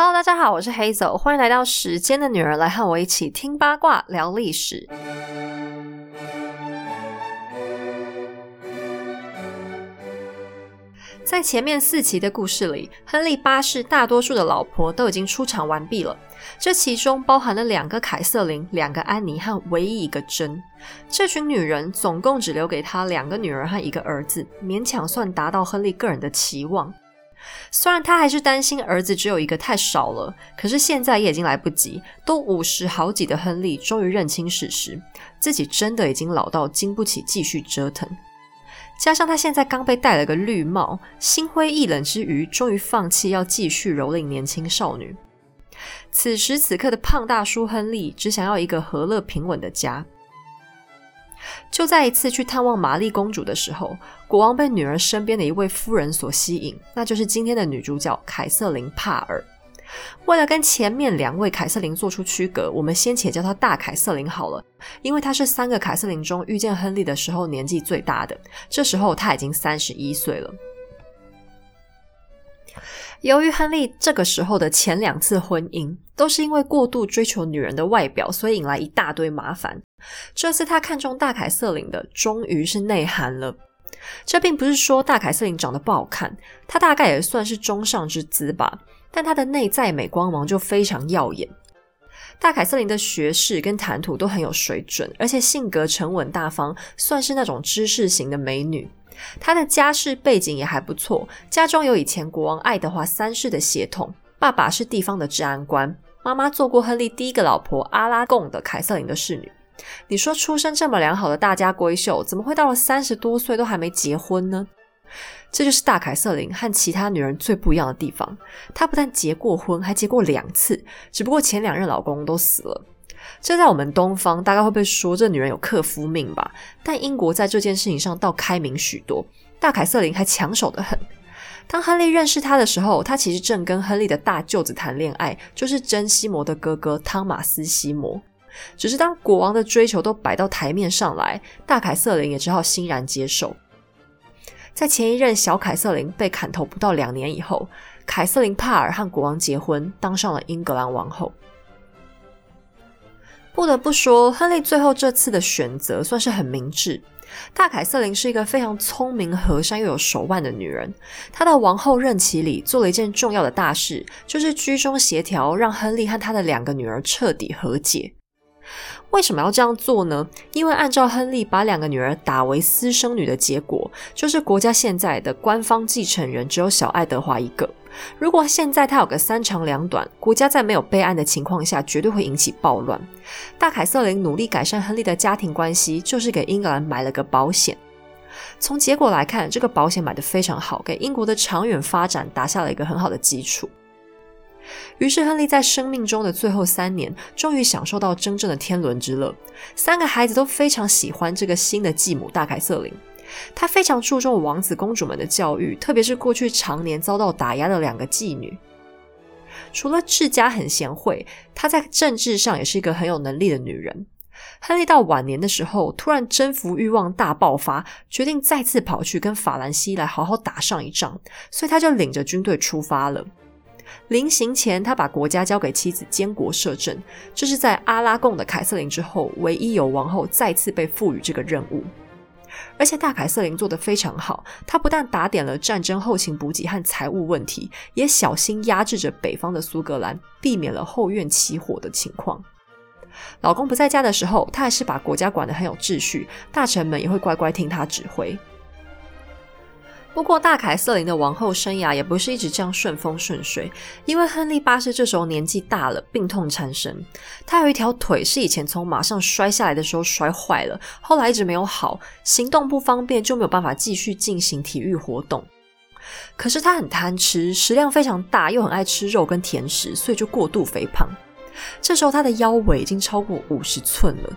Hello，大家好，我是 Hazel，欢迎来到时间的女儿，来和我一起听八卦、聊历史。在前面四期的故事里，亨利八世大多数的老婆都已经出场完毕了，这其中包含了两个凯瑟琳、两个安妮和唯一一个珍。这群女人总共只留给他两个女儿和一个儿子，勉强算达到亨利个人的期望。虽然他还是担心儿子只有一个太少了，可是现在也已经来不及。都五十好几的亨利终于认清事实，自己真的已经老到经不起继续折腾。加上他现在刚被戴了个绿帽，心灰意冷之余，终于放弃要继续蹂躏年轻少女。此时此刻的胖大叔亨利只想要一个和乐平稳的家。就在一次去探望玛丽公主的时候，国王被女儿身边的一位夫人所吸引，那就是今天的女主角凯瑟琳·帕尔。为了跟前面两位凯瑟琳做出区隔，我们先且叫她大凯瑟琳好了，因为她是三个凯瑟琳中遇见亨利的时候年纪最大的，这时候她已经三十一岁了。由于亨利这个时候的前两次婚姻都是因为过度追求女人的外表，所以引来一大堆麻烦。这次他看中大凯瑟琳的，终于是内涵了。这并不是说大凯瑟琳长得不好看，她大概也算是中上之姿吧，但她的内在美光芒就非常耀眼。大凯瑟琳的学识跟谈吐都很有水准，而且性格沉稳大方，算是那种知识型的美女。她的家世背景也还不错，家中有以前国王爱德华三世的血统，爸爸是地方的治安官，妈妈做过亨利第一个老婆阿拉贡的凯瑟琳的侍女。你说出身这么良好的大家闺秀，怎么会到了三十多岁都还没结婚呢？这就是大凯瑟琳和其他女人最不一样的地方。她不但结过婚，还结过两次，只不过前两任老公都死了。这在我们东方大概会被说这女人有克夫命吧，但英国在这件事情上倒开明许多。大凯瑟琳还抢手的很。当亨利认识她的时候，她其实正跟亨利的大舅子谈恋爱，就是珍西摩的哥哥汤马斯西摩。只是当国王的追求都摆到台面上来，大凯瑟琳也只好欣然接受。在前一任小凯瑟琳被砍头不到两年以后，凯瑟琳帕尔和国王结婚，当上了英格兰王后。不得不说，亨利最后这次的选择算是很明智。大凯瑟琳是一个非常聪明、和善又有手腕的女人。她的王后任期里做了一件重要的大事，就是居中协调，让亨利和他的两个女儿彻底和解。为什么要这样做呢？因为按照亨利把两个女儿打为私生女的结果，就是国家现在的官方继承人只有小爱德华一个。如果现在他有个三长两短，国家在没有备案的情况下，绝对会引起暴乱。大凯瑟琳努力改善亨利的家庭关系，就是给英格兰买了个保险。从结果来看，这个保险买的非常好，给英国的长远发展打下了一个很好的基础。于是，亨利在生命中的最后三年，终于享受到真正的天伦之乐。三个孩子都非常喜欢这个新的继母大凯瑟琳，他非常注重王子公主们的教育，特别是过去常年遭到打压的两个妓女。除了治家很贤惠，她在政治上也是一个很有能力的女人。亨利到晚年的时候，突然征服欲望大爆发，决定再次跑去跟法兰西来好好打上一仗，所以他就领着军队出发了。临行前，他把国家交给妻子监国摄政，这是在阿拉贡的凯瑟琳之后，唯一有王后再次被赋予这个任务。而且大凯瑟琳做得非常好，她不但打点了战争后勤补给和财务问题，也小心压制着北方的苏格兰，避免了后院起火的情况。老公不在家的时候，她还是把国家管得很有秩序，大臣们也会乖乖听她指挥。不过，大凯瑟琳的王后生涯也不是一直这样顺风顺水，因为亨利八世这时候年纪大了，病痛缠身。他有一条腿是以前从马上摔下来的时候摔坏了，后来一直没有好，行动不方便，就没有办法继续进行体育活动。可是他很贪吃，食量非常大，又很爱吃肉跟甜食，所以就过度肥胖。这时候他的腰围已经超过五十寸了。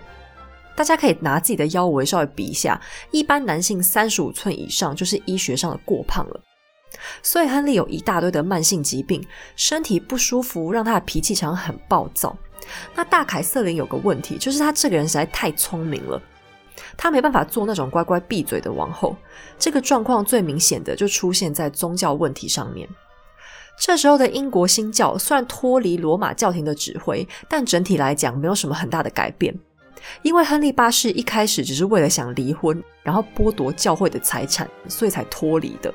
大家可以拿自己的腰围稍微比一下，一般男性三十五寸以上就是医学上的过胖了。所以亨利有一大堆的慢性疾病，身体不舒服，让他的脾气常常很暴躁。那大凯瑟琳有个问题，就是他这个人实在太聪明了，他没办法做那种乖乖闭嘴的王后。这个状况最明显的就出现在宗教问题上面。这时候的英国新教虽然脱离罗马教廷的指挥，但整体来讲没有什么很大的改变。因为亨利八世一开始只是为了想离婚，然后剥夺教会的财产，所以才脱离的。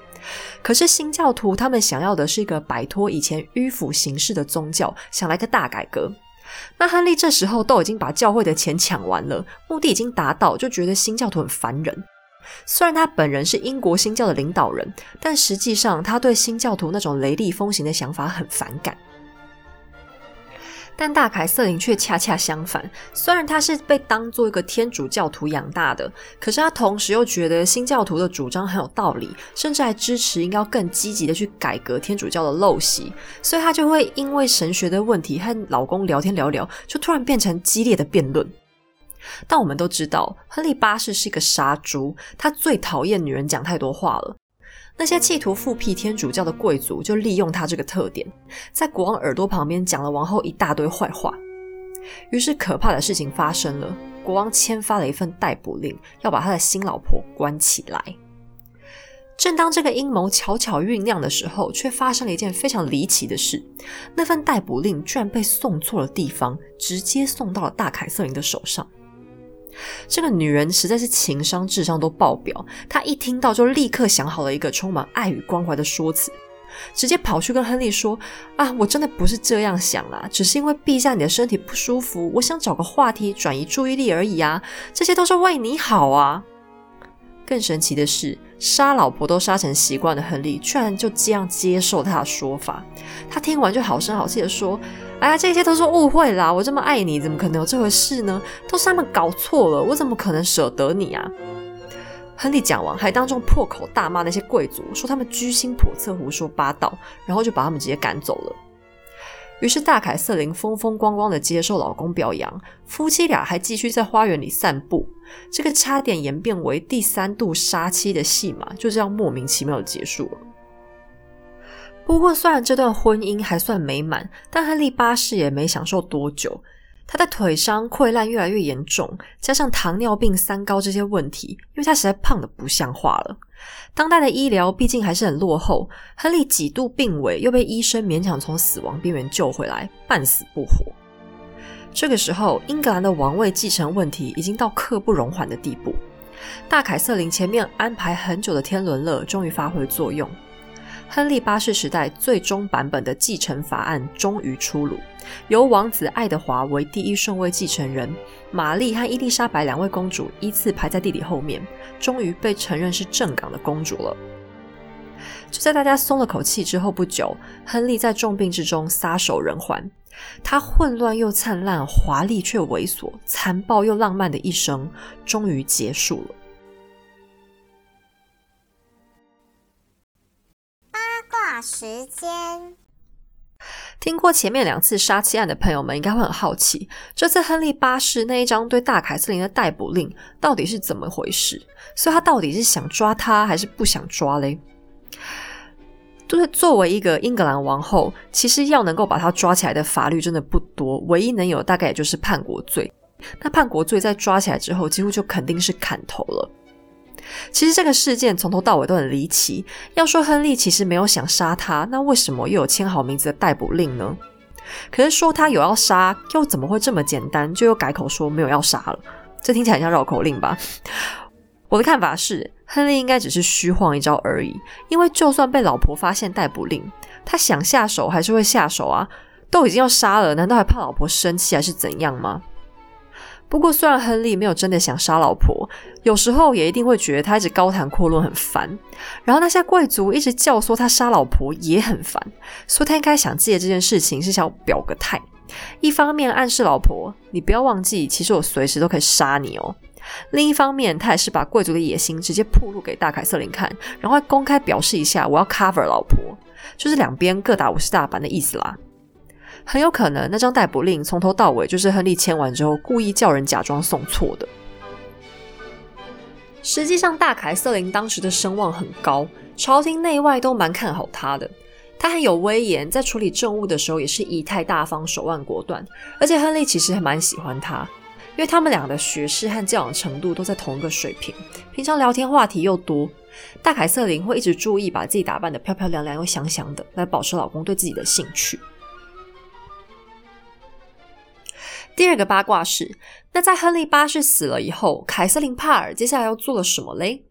可是新教徒他们想要的是一个摆脱以前迂腐形式的宗教，想来个大改革。那亨利这时候都已经把教会的钱抢完了，目的已经达到，就觉得新教徒很烦人。虽然他本人是英国新教的领导人，但实际上他对新教徒那种雷厉风行的想法很反感。但大凯瑟琳却恰恰相反，虽然他是被当做一个天主教徒养大的，可是他同时又觉得新教徒的主张很有道理，甚至还支持应该更积极的去改革天主教的陋习，所以他就会因为神学的问题和老公聊天聊聊，就突然变成激烈的辩论。但我们都知道，亨利八世是一个杀猪，他最讨厌女人讲太多话了。那些企图复辟天主教的贵族就利用他这个特点，在国王耳朵旁边讲了王后一大堆坏话。于是可怕的事情发生了，国王签发了一份逮捕令，要把他的新老婆关起来。正当这个阴谋悄悄酝酿的时候，却发生了一件非常离奇的事：那份逮捕令居然被送错了地方，直接送到了大凯瑟琳的手上。这个女人实在是情商、智商都爆表。她一听到就立刻想好了一个充满爱与关怀的说辞，直接跑去跟亨利说：“啊，我真的不是这样想啦，只是因为陛下你的身体不舒服，我想找个话题转移注意力而已啊，这些都是为你好啊。”更神奇的是，杀老婆都杀成习惯的亨利，居然就这样接受他的说法。他听完就好声好气的说。哎呀，这些都是误会啦！我这么爱你，怎么可能有这回事呢？都是他们搞错了，我怎么可能舍得你啊？亨利讲完，还当众破口大骂那些贵族，说他们居心叵测、胡说八道，然后就把他们直接赶走了。于是大凯瑟琳风风光光的接受老公表扬，夫妻俩还继续在花园里散步。这个差点演变为第三度杀妻的戏码，就这样莫名其妙的结束了。不过，虽然这段婚姻还算美满，但亨利八世也没享受多久。他的腿伤溃烂越来越严重，加上糖尿病、三高这些问题，因为他实在胖的不像话了。当代的医疗毕竟还是很落后，亨利几度病危，又被医生勉强从死亡边缘救回来，半死不活。这个时候，英格兰的王位继承问题已经到刻不容缓的地步。大凯瑟琳前面安排很久的天伦乐终于发挥作用。亨利八世时代最终版本的继承法案终于出炉，由王子爱德华为第一顺位继承人，玛丽和伊丽莎白两位公主依次排在弟弟后面，终于被承认是正港的公主了。就在大家松了口气之后不久，亨利在重病之中撒手人寰，他混乱又灿烂、华丽却猥琐、残暴又浪漫的一生终于结束了。时间。听过前面两次杀妻案的朋友们，应该会很好奇，这次亨利八世那一张对大凯瑟琳的逮捕令到底是怎么回事？所以他到底是想抓他，还是不想抓嘞？就是作为一个英格兰王后，其实要能够把他抓起来的法律真的不多，唯一能有大概也就是叛国罪。那叛国罪在抓起来之后，几乎就肯定是砍头了。其实这个事件从头到尾都很离奇。要说亨利其实没有想杀他，那为什么又有签好名字的逮捕令呢？可是说他有要杀，又怎么会这么简单就又改口说没有要杀了？这听起来很像绕口令吧？我的看法是，亨利应该只是虚晃一招而已。因为就算被老婆发现逮捕令，他想下手还是会下手啊。都已经要杀了，难道还怕老婆生气还是怎样吗？不过，虽然亨利没有真的想杀老婆，有时候也一定会觉得他一直高谈阔论很烦。然后那些贵族一直教唆他杀老婆也很烦，所以他应该想借这件事情是想表个态。一方面暗示老婆，你不要忘记，其实我随时都可以杀你哦。另一方面，他也是把贵族的野心直接暴露给大凯瑟琳看，然后公开表示一下我要 cover 老婆，就是两边各打五十大板的意思啦。很有可能那张逮捕令从头到尾就是亨利签完之后故意叫人假装送错的。实际上，大凯瑟琳当时的声望很高，朝廷内外都蛮看好他的。他很有威严，在处理政务的时候也是仪态大方、手腕果断。而且亨利其实还蛮喜欢他，因为他们俩的学识和教养程度都在同一个水平，平常聊天话题又多。大凯瑟琳会一直注意把自己打扮的漂漂亮亮又香香的，来保持老公对自己的兴趣。第二个八卦是，那在亨利八世死了以后，凯瑟琳帕尔接下来又做了什么嘞？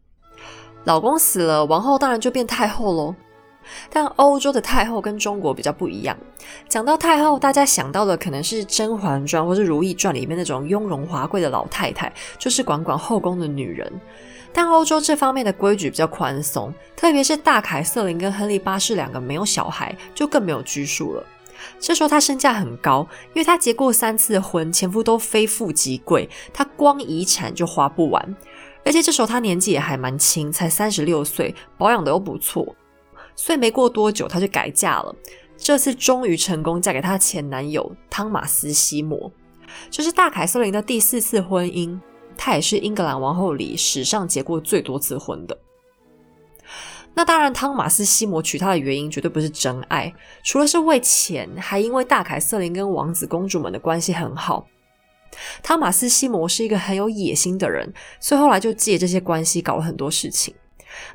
老公死了，王后当然就变太后喽。但欧洲的太后跟中国比较不一样。讲到太后，大家想到的可能是《甄嬛传》或是《如懿传》里面那种雍容华贵的老太太，就是管管后宫的女人。但欧洲这方面的规矩比较宽松，特别是大凯瑟琳跟亨利八世两个没有小孩，就更没有拘束了。这时候她身价很高，因为她结过三次婚，前夫都非富即贵，她光遗产就花不完。而且这时候她年纪也还蛮轻，才三十六岁，保养的又不错。所以没过多久，她就改嫁了。这次终于成功嫁给她前男友汤马斯·西摩，这是大凯瑟琳的第四次婚姻。她也是英格兰王后里史上结过最多次婚的。那当然，汤马斯·西摩娶她的原因绝对不是真爱，除了是为钱，还因为大凯瑟琳跟王子公主们的关系很好。汤马斯·西摩是一个很有野心的人，所以后来就借这些关系搞了很多事情。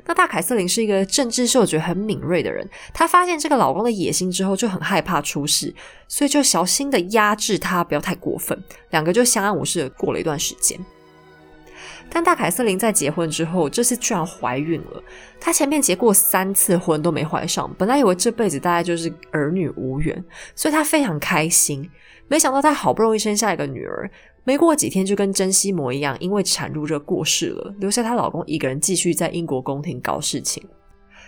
那大凯瑟琳是一个政治嗅觉很敏锐的人，她发现这个老公的野心之后，就很害怕出事，所以就小心的压制他，不要太过分。两个就相安无事的过了一段时间。但大凯瑟琳在结婚之后，这次居然怀孕了。她前面结过三次婚都没怀上，本来以为这辈子大概就是儿女无缘，所以她非常开心。没想到她好不容易生下一个女儿。没过几天，就跟珍西摩一样，因为产褥热过世了，留下她老公一个人继续在英国宫廷搞事情，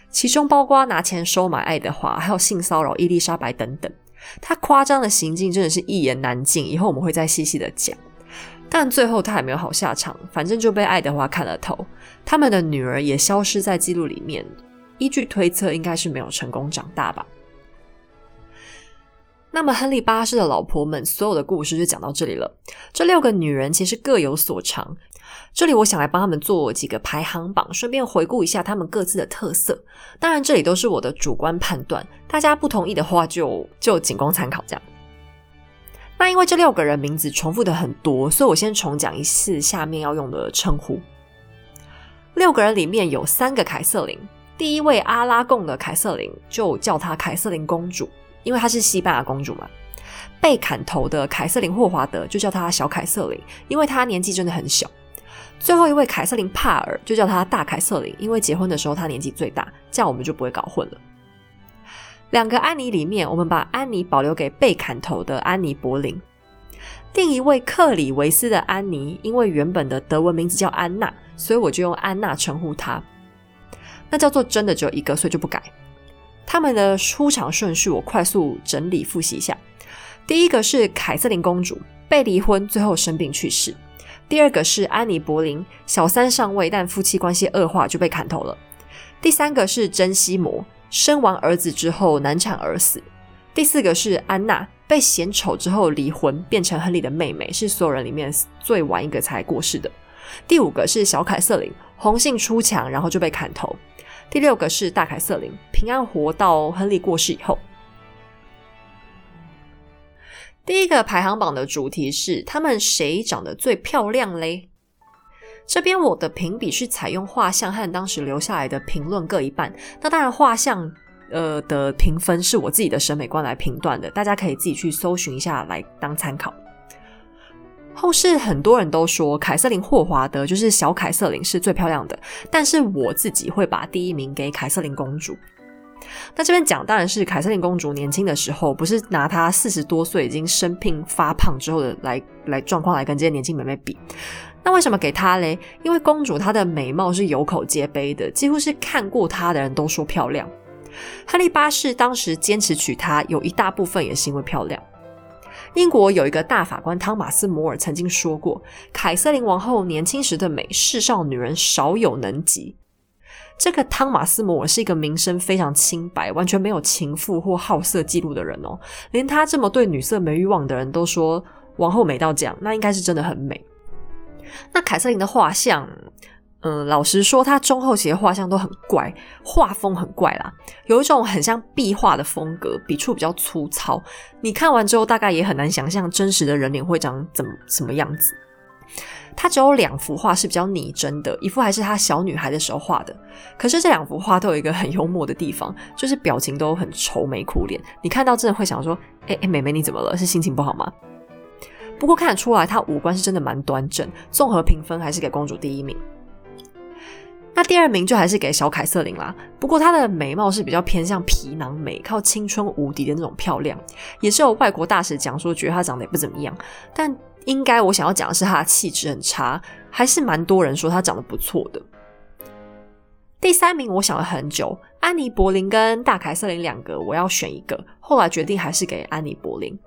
其中包括拿钱收买爱德华，还有性骚扰伊丽莎白等等。她夸张的行径真的是一言难尽，以后我们会再细细的讲。但最后他也没有好下场，反正就被爱德华砍了头，他们的女儿也消失在记录里面。依据推测，应该是没有成功长大吧。那么，亨利八世的老婆们所有的故事就讲到这里了。这六个女人其实各有所长。这里我想来帮他们做几个排行榜，顺便回顾一下他们各自的特色。当然，这里都是我的主观判断，大家不同意的话就就仅供参考。这样。那因为这六个人名字重复的很多，所以我先重讲一次下面要用的称呼。六个人里面有三个凯瑟琳，第一位阿拉贡的凯瑟琳就叫她凯瑟琳公主。因为她是西班牙公主嘛，被砍头的凯瑟琳霍华德就叫她小凯瑟琳，因为她年纪真的很小。最后一位凯瑟琳帕尔就叫她大凯瑟琳，因为结婚的时候她年纪最大，这样我们就不会搞混了。两个安妮里面，我们把安妮保留给被砍头的安妮柏林。另一位克里维斯的安妮，因为原本的德文名字叫安娜，所以我就用安娜称呼她。那叫做真的只有一个，所以就不改。他们的出场顺序，我快速整理复习一下。第一个是凯瑟琳公主，被离婚，最后生病去世。第二个是安妮·柏林，小三上位，但夫妻关系恶化，就被砍头了。第三个是珍西摩，生完儿子之后难产而死。第四个是安娜，被嫌丑之后离婚，变成亨利的妹妹，是所有人里面最晚一个才过世的。第五个是小凯瑟琳，红杏出墙，然后就被砍头。第六个是大凯瑟琳，平安活到亨利过世以后。第一个排行榜的主题是他们谁长得最漂亮嘞？这边我的评比是采用画像和当时留下来的评论各一半。那当然画像呃的评分是我自己的审美观来评断的，大家可以自己去搜寻一下来当参考。后世很多人都说凯瑟琳霍华德就是小凯瑟琳是最漂亮的，但是我自己会把第一名给凯瑟琳公主。那这边讲当然是凯瑟琳公主年轻的时候，不是拿她四十多岁已经生病发胖之后的来来状况来跟这些年轻妹妹比。那为什么给她嘞？因为公主她的美貌是有口皆碑的，几乎是看过她的人都说漂亮。亨利八世当时坚持娶她，有一大部分也是因为漂亮。英国有一个大法官汤马斯·摩尔曾经说过：“凯瑟琳王后年轻时的美，世上女人少有能及。”这个汤马斯·摩尔是一个名声非常清白、完全没有情妇或好色记录的人哦。连他这么对女色没欲望的人都说王后美到这样，那应该是真的很美。那凯瑟琳的画像。嗯，老实说，她中后期的画像都很怪，画风很怪啦，有一种很像壁画的风格，笔触比较粗糙。你看完之后，大概也很难想象真实的人脸会长怎么什么样子。他只有两幅画是比较拟真的，一幅还是他小女孩的时候画的。可是这两幅画都有一个很幽默的地方，就是表情都很愁眉苦脸。你看到真的会想说：“哎哎，妹妹你怎么了？是心情不好吗？”不过看得出来，她五官是真的蛮端正。综合评分还是给公主第一名。那第二名就还是给小凯瑟琳啦。不过她的美貌是比较偏向皮囊美，靠青春无敌的那种漂亮。也是有外国大使讲说，觉得她长得也不怎么样。但应该我想要讲的是她的气质很差，还是蛮多人说她长得不错的。第三名我想了很久，安妮·柏林跟大凯瑟琳两个，我要选一个。后来决定还是给安妮·柏林。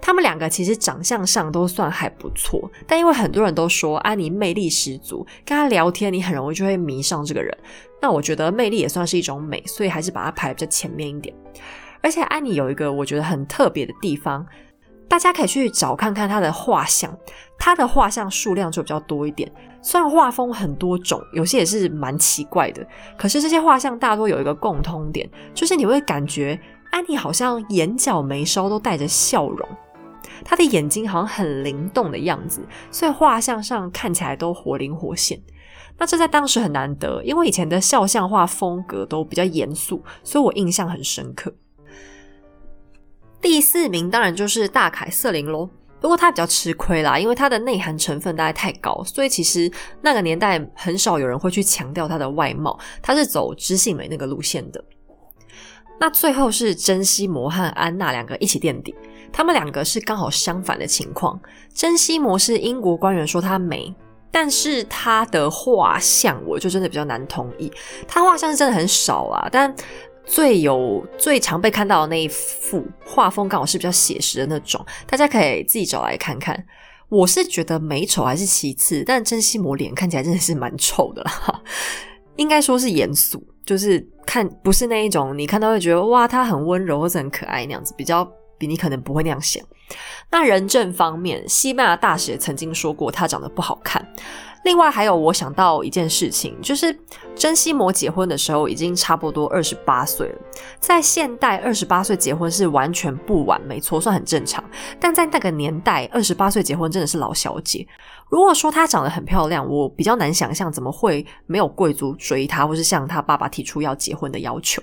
他们两个其实长相上都算还不错，但因为很多人都说安妮魅力十足，跟她聊天你很容易就会迷上这个人。那我觉得魅力也算是一种美，所以还是把它排比较前面一点。而且安妮有一个我觉得很特别的地方，大家可以去找看看她的画像，她的画像数量就比较多一点。虽然画风很多种，有些也是蛮奇怪的，可是这些画像大多有一个共通点，就是你会感觉安妮好像眼角眉梢都带着笑容。他的眼睛好像很灵动的样子，所以画像上看起来都活灵活现。那这在当时很难得，因为以前的肖像画风格都比较严肃，所以我印象很深刻。第四名当然就是大凯瑟琳喽，不过他比较吃亏啦，因为他的内涵成分大概太高，所以其实那个年代很少有人会去强调他的外貌，他是走知性美那个路线的。那最后是珍西摩和安娜两个一起垫底。他们两个是刚好相反的情况。珍西摩是英国官员说他美，但是他的画像我就真的比较难同意。他画像是真的很少啊，但最有最常被看到的那一幅画风刚好是比较写实的那种，大家可以自己找来看看。我是觉得美丑还是其次，但珍西摩脸看起来真的是蛮丑的啦，应该说是严肃，就是看不是那一种你看到会觉得哇，他很温柔或者很可爱那样子，比较。比你可能不会那样想。那人证方面，西班牙大使曾经说过他长得不好看。另外还有，我想到一件事情，就是珍西摩结婚的时候已经差不多二十八岁了。在现代，二十八岁结婚是完全不晚，没错，算很正常。但在那个年代，二十八岁结婚真的是老小姐。如果说她长得很漂亮，我比较难想象怎么会没有贵族追她，或是向她爸爸提出要结婚的要求。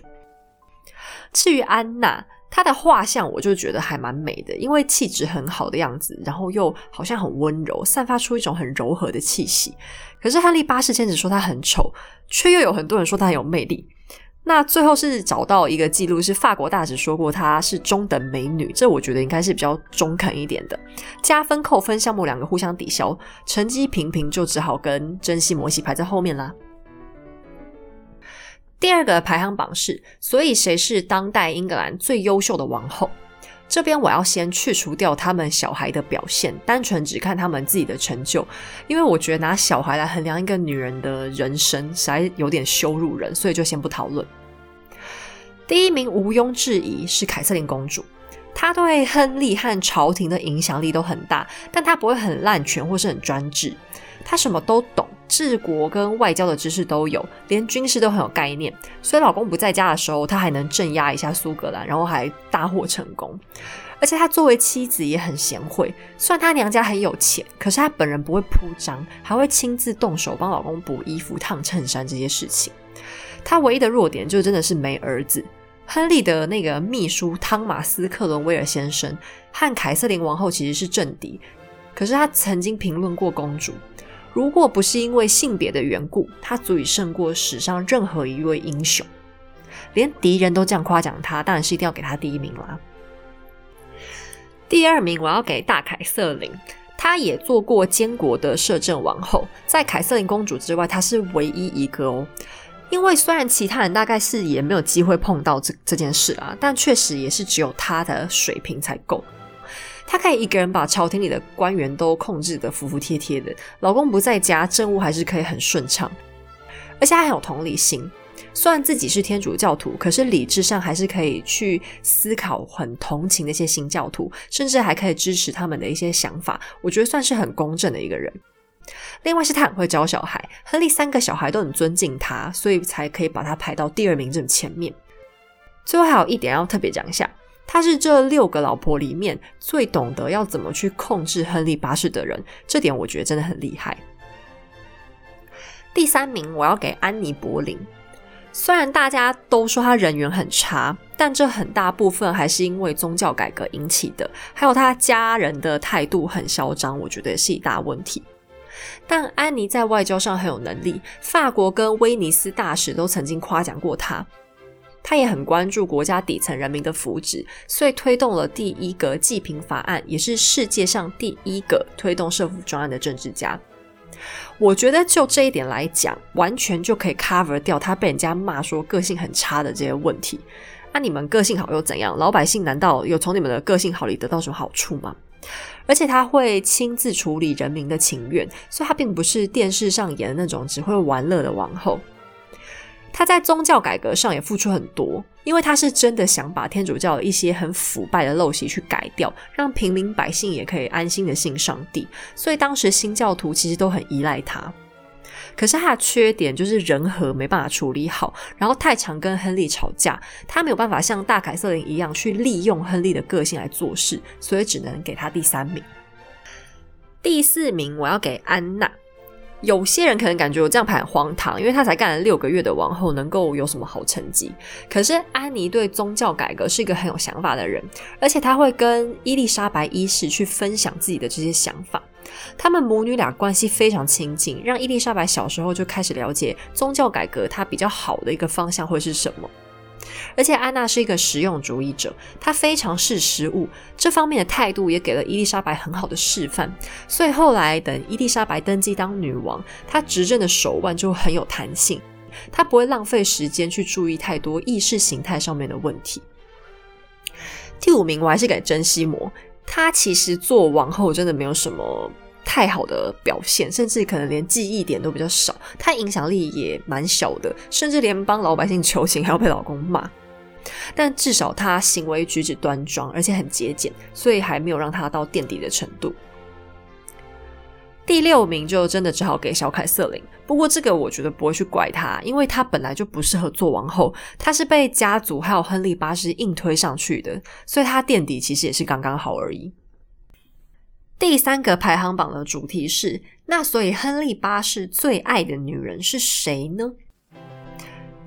至于安娜。她的画像我就觉得还蛮美的，因为气质很好的样子，然后又好像很温柔，散发出一种很柔和的气息。可是亨利八世坚持说她很丑，却又有很多人说她很有魅力。那最后是找到一个记录，是法国大使说过她是中等美女，这我觉得应该是比较中肯一点的。加分扣分项目两个互相抵消，成绩平平，就只好跟珍惜摩西排在后面啦。第二个排行榜是，所以谁是当代英格兰最优秀的王后？这边我要先去除掉他们小孩的表现，单纯只看他们自己的成就，因为我觉得拿小孩来衡量一个女人的人生，实在有点羞辱人，所以就先不讨论。第一名毋庸置疑是凯瑟琳公主，她对亨利和朝廷的影响力都很大，但她不会很滥权或是很专制，她什么都懂。治国跟外交的知识都有，连军事都很有概念。所以老公不在家的时候，她还能镇压一下苏格兰，然后还大获成功。而且她作为妻子也很贤惠，虽然她娘家很有钱，可是她本人不会铺张，还会亲自动手帮老公补衣服、烫衬衫这些事情。她唯一的弱点就真的是没儿子。亨利的那个秘书汤马斯·克伦威尔先生和凯瑟琳王后其实是政敌，可是他曾经评论过公主。如果不是因为性别的缘故，他足以胜过史上任何一位英雄。连敌人都这样夸奖他，当然是一定要给他第一名啦。第二名我要给大凯瑟琳，她也做过监国的摄政王后，在凯瑟琳公主之外，她是唯一一个哦。因为虽然其他人大概是也没有机会碰到这这件事啊，但确实也是只有她的水平才够。她可以一个人把朝廷里的官员都控制得服服帖帖的，老公不在家，政务还是可以很顺畅，而且还很有同理心。虽然自己是天主教徒，可是理智上还是可以去思考，很同情那些新教徒，甚至还可以支持他们的一些想法。我觉得算是很公正的一个人。另外是他很会教小孩，亨利三个小孩都很尊敬他，所以才可以把他排到第二名这么前面。最后还有一点要特别讲一下。他是这六个老婆里面最懂得要怎么去控制亨利八世的人，这点我觉得真的很厉害。第三名，我要给安妮·柏林。虽然大家都说他人缘很差，但这很大部分还是因为宗教改革引起的，还有他家人的态度很嚣张，我觉得也是一大问题。但安妮在外交上很有能力，法国跟威尼斯大使都曾经夸奖过她。他也很关注国家底层人民的福祉，所以推动了第一个济贫法案，也是世界上第一个推动社福专案的政治家。我觉得就这一点来讲，完全就可以 cover 掉他被人家骂说个性很差的这些问题。那你们个性好又怎样？老百姓难道有从你们的个性好里得到什么好处吗？而且他会亲自处理人民的情愿，所以他并不是电视上演的那种只会玩乐的王后。他在宗教改革上也付出很多，因为他是真的想把天主教一些很腐败的陋习去改掉，让平民百姓也可以安心的信上帝。所以当时新教徒其实都很依赖他。可是他的缺点就是人和没办法处理好，然后太常跟亨利吵架，他没有办法像大凯瑟琳一样去利用亨利的个性来做事，所以只能给他第三名。第四名我要给安娜。有些人可能感觉我这样排很荒唐，因为他才干了六个月的王后，能够有什么好成绩？可是安妮对宗教改革是一个很有想法的人，而且他会跟伊丽莎白一世去分享自己的这些想法。他们母女俩关系非常亲近，让伊丽莎白小时候就开始了解宗教改革它比较好的一个方向会是什么。而且安娜是一个实用主义者，她非常视实物，这方面的态度也给了伊丽莎白很好的示范。所以后来等伊丽莎白登基当女王，她执政的手腕就很有弹性，她不会浪费时间去注意太多意识形态上面的问题。第五名我还是给珍西摩，她其实做王后真的没有什么。太好的表现，甚至可能连记忆点都比较少。她影响力也蛮小的，甚至连帮老百姓求情还要被老公骂。但至少她行为举止端庄，而且很节俭，所以还没有让她到垫底的程度。第六名就真的只好给小凯瑟琳。不过这个我觉得不会去怪她，因为她本来就不适合做王后，她是被家族还有亨利八世硬推上去的，所以她垫底其实也是刚刚好而已。第三个排行榜的主题是：那所以亨利八世最爱的女人是谁呢？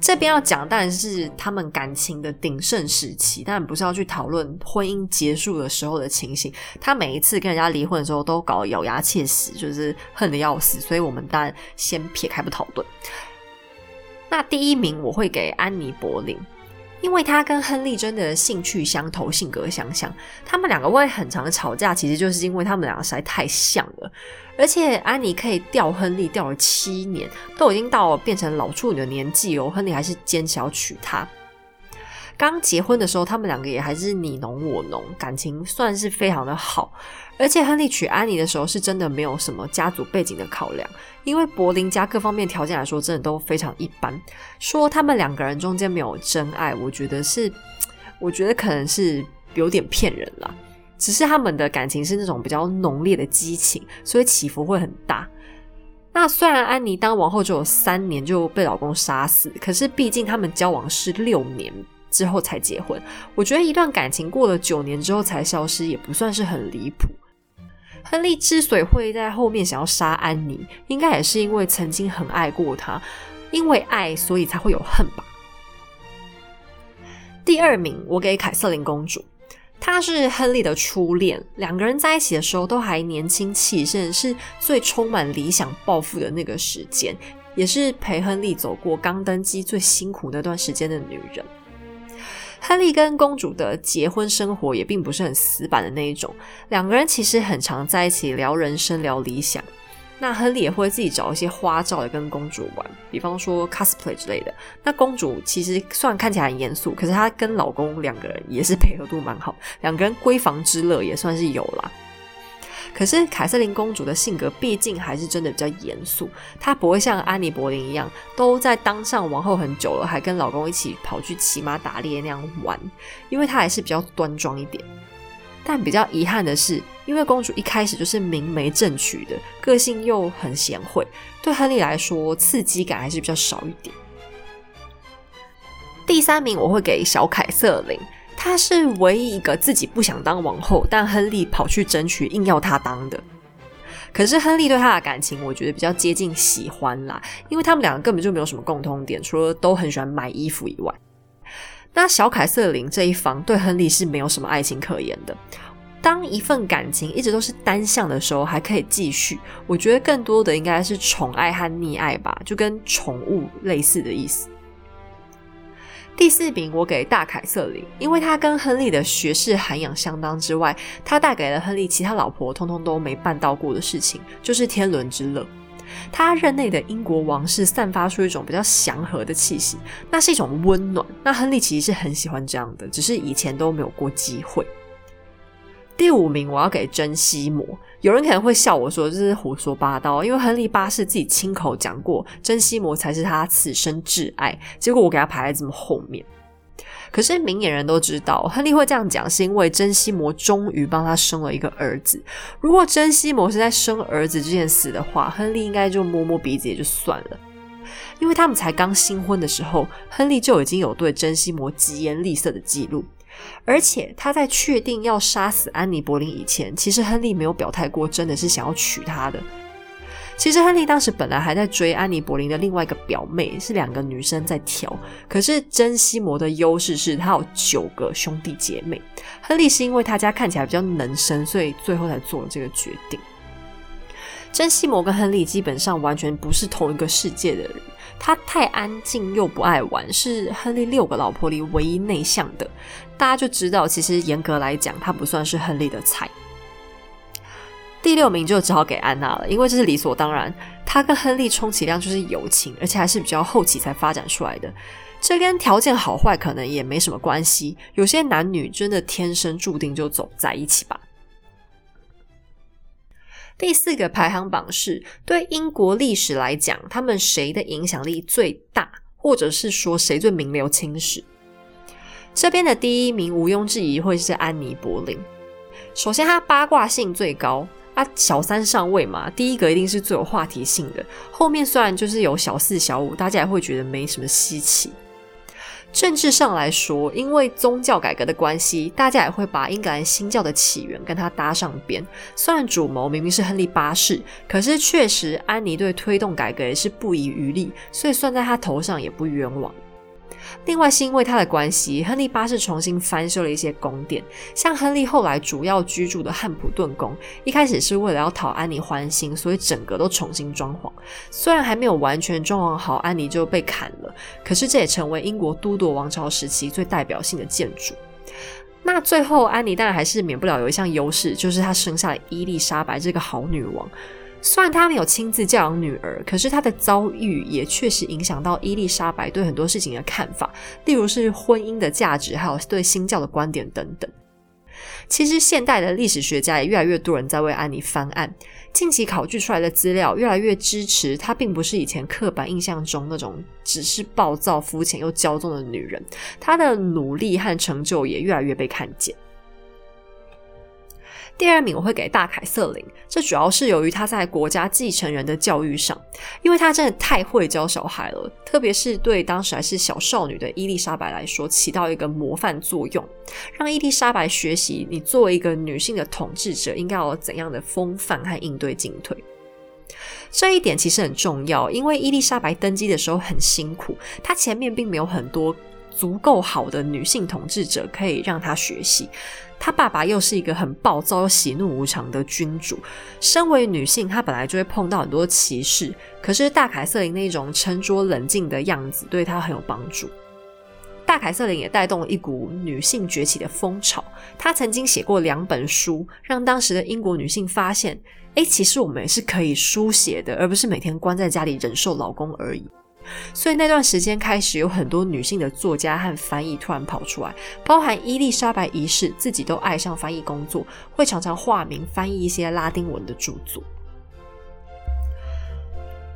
这边要讲当然是他们感情的鼎盛时期，但不是要去讨论婚姻结束的时候的情形。他每一次跟人家离婚的时候，都搞咬牙切齿，就是恨得要死。所以我们当然先撇开不讨论。那第一名我会给安妮·柏林。因为他跟亨利真的兴趣相投，性格相像，他们两个会很常吵架，其实就是因为他们两个实在太像了。而且安妮可以吊亨利吊了七年，都已经到变成老处女的年纪哦，亨利还是坚持要娶她。刚结婚的时候，他们两个也还是你侬我侬，感情算是非常的好。而且亨利娶安妮的时候，是真的没有什么家族背景的考量，因为柏林家各方面条件来说，真的都非常一般。说他们两个人中间没有真爱，我觉得是，我觉得可能是有点骗人了。只是他们的感情是那种比较浓烈的激情，所以起伏会很大。那虽然安妮当王后只有三年就被老公杀死，可是毕竟他们交往是六年。之后才结婚，我觉得一段感情过了九年之后才消失，也不算是很离谱。亨利之所以会在后面想要杀安妮，应该也是因为曾经很爱过她，因为爱，所以才会有恨吧。第二名，我给凯瑟琳公主，她是亨利的初恋，两个人在一起的时候都还年轻气盛，是最充满理想抱负的那个时间，也是陪亨利走过刚登基最辛苦那段时间的女人。亨利跟公主的结婚生活也并不是很死板的那一种，两个人其实很常在一起聊人生、聊理想。那亨利也会自己找一些花招来跟公主玩，比方说 cosplay 之类的。那公主其实算看起来很严肃，可是她跟老公两个人也是配合度蛮好，两个人闺房之乐也算是有啦。可是凯瑟琳公主的性格毕竟还是真的比较严肃，她不会像安妮·柏林一样，都在当上王后很久了，还跟老公一起跑去骑马打猎那样玩，因为她还是比较端庄一点。但比较遗憾的是，因为公主一开始就是明媒正娶的，个性又很贤惠，对亨利来说刺激感还是比较少一点。第三名我会给小凯瑟琳。她是唯一一个自己不想当王后，但亨利跑去争取，硬要她当的。可是亨利对她的感情，我觉得比较接近喜欢啦，因为他们两个根本就没有什么共通点，除了都很喜欢买衣服以外。那小凯瑟琳这一方对亨利是没有什么爱情可言的。当一份感情一直都是单向的时候，还可以继续。我觉得更多的应该是宠爱和溺爱吧，就跟宠物类似的意思。第四名我给大凯瑟琳，因为他跟亨利的学识涵养相当之外，他带给了亨利其他老婆通通都没办到过的事情，就是天伦之乐。他任内的英国王室散发出一种比较祥和的气息，那是一种温暖。那亨利其实是很喜欢这样的，只是以前都没有过机会。第五名我要给珍西魔，有人可能会笑我说这是胡说八道，因为亨利八世自己亲口讲过，珍西魔才是他此生挚爱，结果我给他排在这么后面。可是明眼人都知道，亨利会这样讲，是因为珍西魔终于帮他生了一个儿子。如果珍西魔是在生儿子之前死的话，亨利应该就摸摸鼻子也就算了，因为他们才刚新婚的时候，亨利就已经有对珍西魔疾言厉色的记录。而且他在确定要杀死安妮·柏林以前，其实亨利没有表态过，真的是想要娶她的。其实亨利当时本来还在追安妮·柏林的另外一个表妹，是两个女生在挑。可是珍西摩的优势是他有九个兄弟姐妹，亨利是因为他家看起来比较能生，所以最后才做了这个决定。珍西摩跟亨利基本上完全不是同一个世界的人。他太安静又不爱玩，是亨利六个老婆里唯一内向的。大家就知道，其实严格来讲，他不算是亨利的菜。第六名就只好给安娜了，因为这是理所当然。他跟亨利充其量就是友情，而且还是比较后期才发展出来的。这跟条件好坏可能也没什么关系。有些男女真的天生注定就走在一起吧。第四个排行榜是对英国历史来讲，他们谁的影响力最大，或者是说谁最名留青史？这边的第一名毋庸置疑会是安妮·柏林。首先，她八卦性最高啊，小三上位嘛，第一个一定是最有话题性的。后面虽然就是有小四、小五，大家也会觉得没什么稀奇。政治上来说，因为宗教改革的关系，大家也会把英格兰新教的起源跟他搭上边。虽然主谋明明是亨利八世，可是确实安妮对推动改革也是不遗余力，所以算在他头上也不冤枉。另外是因为他的关系，亨利八世重新翻修了一些宫殿，像亨利后来主要居住的汉普顿宫，一开始是为了要讨安妮欢心，所以整个都重新装潢。虽然还没有完全装潢好，安妮就被砍了，可是这也成为英国都铎王朝时期最代表性的建筑。那最后，安妮当然还是免不了有一项优势，就是她生下了伊丽莎白这个好女王。虽然他没有亲自教养女儿，可是他的遭遇也确实影响到伊丽莎白对很多事情的看法，例如是婚姻的价值，还有对新教的观点等等。其实现代的历史学家也越来越多人在为安妮翻案，近期考据出来的资料越来越支持她，并不是以前刻板印象中那种只是暴躁、肤浅又骄纵的女人，她的努力和成就也越来越被看见。第二名我会给大凯瑟琳，这主要是由于她在国家继承人的教育上，因为她真的太会教小孩了，特别是对当时还是小少女的伊丽莎白来说，起到一个模范作用，让伊丽莎白学习你作为一个女性的统治者应该有怎样的风范和应对进退。这一点其实很重要，因为伊丽莎白登基的时候很辛苦，她前面并没有很多。足够好的女性统治者可以让她学习。她爸爸又是一个很暴躁喜怒无常的君主。身为女性，她本来就会碰到很多歧视。可是大凯瑟琳那种沉着冷静的样子，对她很有帮助。大凯瑟琳也带动了一股女性崛起的风潮。她曾经写过两本书，让当时的英国女性发现：哎，其实我们是可以书写的，而不是每天关在家里忍受老公而已。所以那段时间开始，有很多女性的作家和翻译突然跑出来，包含伊丽莎白一世自己都爱上翻译工作，会常常化名翻译一些拉丁文的著作。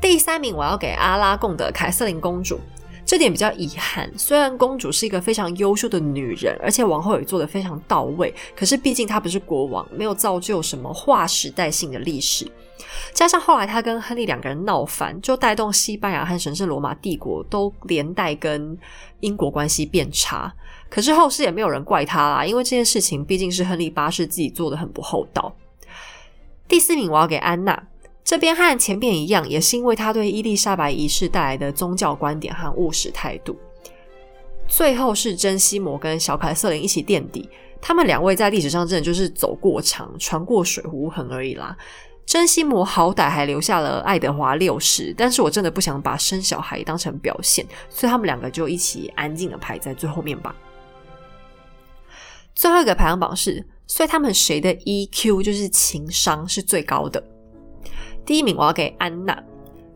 第三名，我要给阿拉贡的凯瑟琳公主。这点比较遗憾。虽然公主是一个非常优秀的女人，而且王后也做得非常到位，可是毕竟她不是国王，没有造就什么划时代性的历史。加上后来他跟亨利两个人闹翻，就带动西班牙和神圣罗马帝国都连带跟英国关系变差。可是后世也没有人怪他啦，因为这件事情毕竟是亨利八世自己做的很不厚道。第四名我要给安娜，这边和前边一样，也是因为他对伊丽莎白一世带来的宗教观点和务实态度。最后是珍西摩跟小凯瑟琳一起垫底，他们两位在历史上真的就是走过场，船过水无痕而已啦。珍西摩好歹还留下了爱德华六世，但是我真的不想把生小孩当成表现，所以他们两个就一起安静的排在最后面吧。最后一个排行榜是，所以他们谁的 EQ 就是情商是最高的？第一名我要给安娜，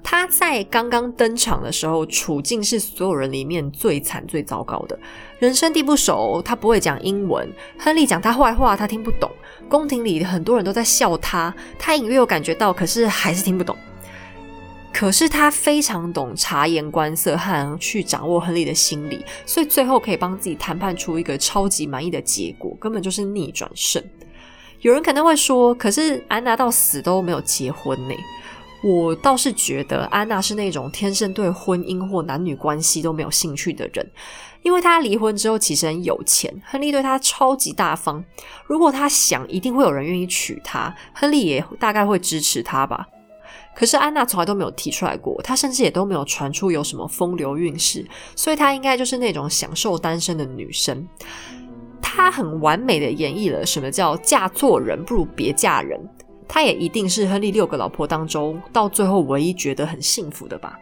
他在刚刚登场的时候，处境是所有人里面最惨最糟糕的，人生地不熟，他不会讲英文，亨利讲他坏话，他听不懂，宫廷里很多人都在笑他，他隐约有感觉到，可是还是听不懂。可是他非常懂察言观色和去掌握亨利的心理，所以最后可以帮自己谈判出一个超级满意的结果，根本就是逆转胜。有人可能会说，可是安娜到死都没有结婚呢。我倒是觉得安娜是那种天生对婚姻或男女关系都没有兴趣的人，因为她离婚之后其实很有钱，亨利对她超级大方。如果她想，一定会有人愿意娶她，亨利也大概会支持她吧。可是安娜从来都没有提出来过，她甚至也都没有传出有什么风流韵事，所以她应该就是那种享受单身的女生。她很完美的演绎了什么叫嫁错人不如别嫁人，她也一定是亨利六个老婆当中到最后唯一觉得很幸福的吧。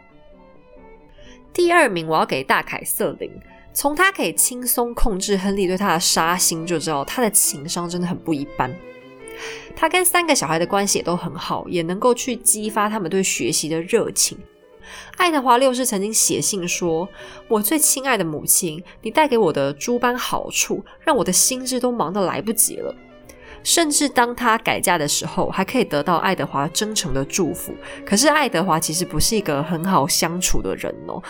第二名我要给大凯瑟琳，从她可以轻松控制亨利对她的杀心就知道她的情商真的很不一般。他跟三个小孩的关系也都很好，也能够去激发他们对学习的热情。爱德华六世曾经写信说：“我最亲爱的母亲，你带给我的诸般好处，让我的心智都忙得来不及了。”甚至当他改嫁的时候，还可以得到爱德华真诚的祝福。可是爱德华其实不是一个很好相处的人哦。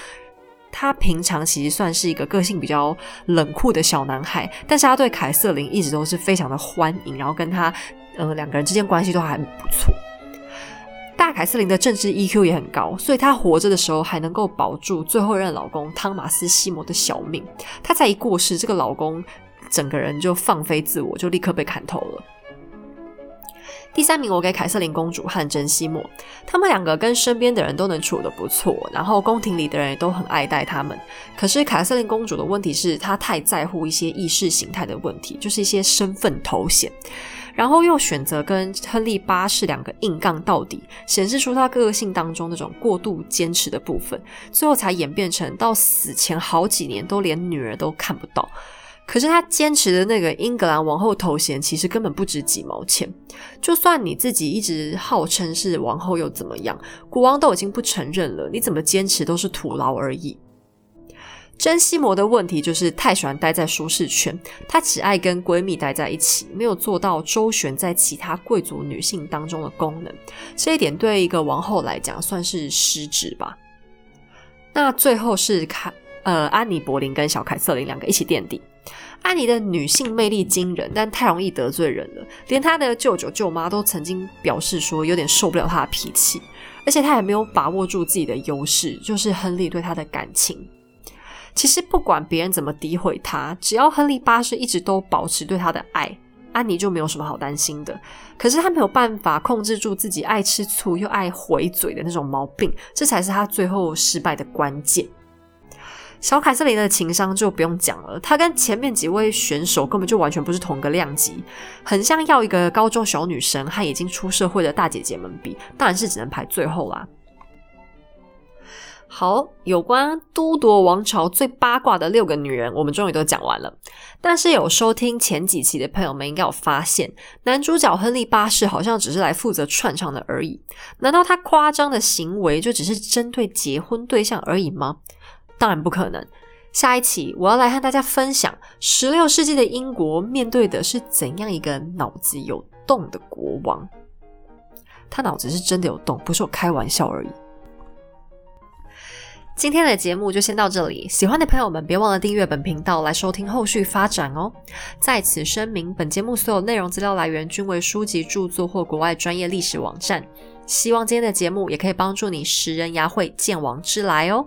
他平常其实算是一个个性比较冷酷的小男孩，但是他对凯瑟琳一直都是非常的欢迎，然后跟他，呃，两个人之间关系都还不错。大凯瑟琳的政治 EQ 也很高，所以她活着的时候还能够保住最后一任老公汤马斯西摩的小命。她才一过世，这个老公整个人就放飞自我，就立刻被砍头了。第三名，我给凯瑟琳公主和珍西莫，他们两个跟身边的人都能处得不错，然后宫廷里的人也都很爱戴他们。可是凯瑟琳公主的问题是，她太在乎一些意识形态的问题，就是一些身份头衔，然后又选择跟亨利八世两个硬杠到底，显示出她个性当中那种过度坚持的部分，最后才演变成到死前好几年都连女儿都看不到。可是他坚持的那个英格兰王后头衔，其实根本不值几毛钱。就算你自己一直号称是王后，又怎么样？国王都已经不承认了，你怎么坚持都是徒劳而已。珍西摩的问题就是太喜欢待在舒适圈，她只爱跟闺蜜待在一起，没有做到周旋在其他贵族女性当中的功能。这一点对一个王后来讲算是失职吧。那最后是凯呃安妮·柏林跟小凯瑟琳两个一起垫底。安妮的女性魅力惊人，但太容易得罪人了。连她的舅舅舅妈都曾经表示说，有点受不了她的脾气。而且她也没有把握住自己的优势，就是亨利对她的感情。其实不管别人怎么诋毁她，只要亨利八世一直都保持对她的爱，安妮就没有什么好担心的。可是她没有办法控制住自己爱吃醋又爱回嘴的那种毛病，这才是她最后失败的关键。小凯瑟琳的情商就不用讲了，她跟前面几位选手根本就完全不是同个量级，很像要一个高中小女生和已经出社会的大姐姐们比，当然是只能排最后啦。好，有关都铎王朝最八卦的六个女人，我们终于都讲完了。但是有收听前几期的朋友们应该有发现，男主角亨利八世好像只是来负责串场的而已。难道他夸张的行为就只是针对结婚对象而已吗？当然不可能。下一期我要来和大家分享，十六世纪的英国面对的是怎样一个脑子有洞的国王。他脑子是真的有洞，不是我开玩笑而已。今天的节目就先到这里，喜欢的朋友们别忘了订阅本频道来收听后续发展哦。在此声明，本节目所有内容资料来源均为书籍著作或国外专业历史网站。希望今天的节目也可以帮助你识人牙慧，见往知来哦。